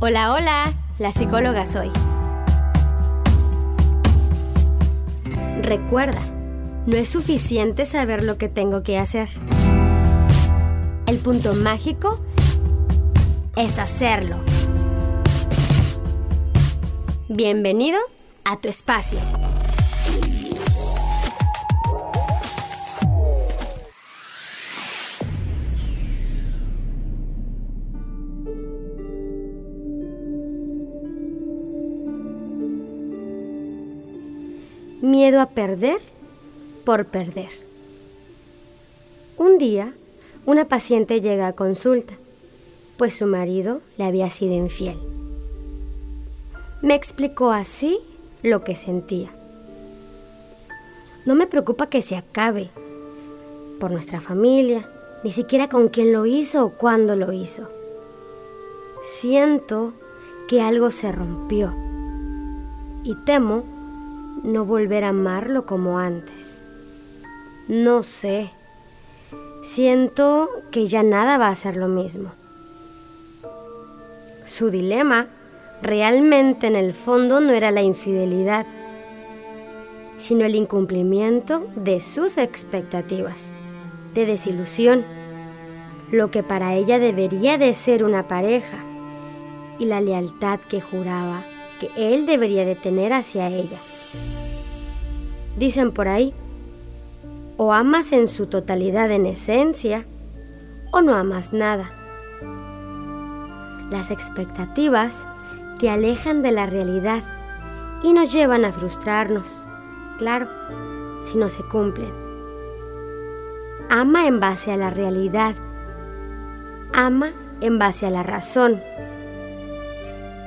Hola, hola, la psicóloga soy. Recuerda, no es suficiente saber lo que tengo que hacer. El punto mágico es hacerlo. Bienvenido a tu espacio. Miedo a perder por perder. Un día, una paciente llega a consulta, pues su marido le había sido infiel. Me explicó así lo que sentía. No me preocupa que se acabe por nuestra familia, ni siquiera con quién lo hizo o cuándo lo hizo. Siento que algo se rompió y temo no volver a amarlo como antes. No sé. Siento que ya nada va a ser lo mismo. Su dilema realmente en el fondo no era la infidelidad, sino el incumplimiento de sus expectativas, de desilusión, lo que para ella debería de ser una pareja y la lealtad que juraba que él debería de tener hacia ella. Dicen por ahí, o amas en su totalidad en esencia, o no amas nada. Las expectativas te alejan de la realidad y nos llevan a frustrarnos, claro, si no se cumplen. Ama en base a la realidad. Ama en base a la razón.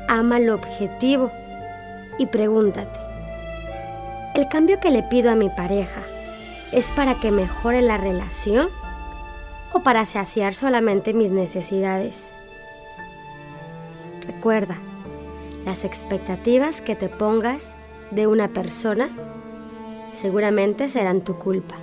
Ama lo objetivo y pregúntate, ¿El cambio que le pido a mi pareja es para que mejore la relación o para saciar solamente mis necesidades? Recuerda, las expectativas que te pongas de una persona seguramente serán tu culpa.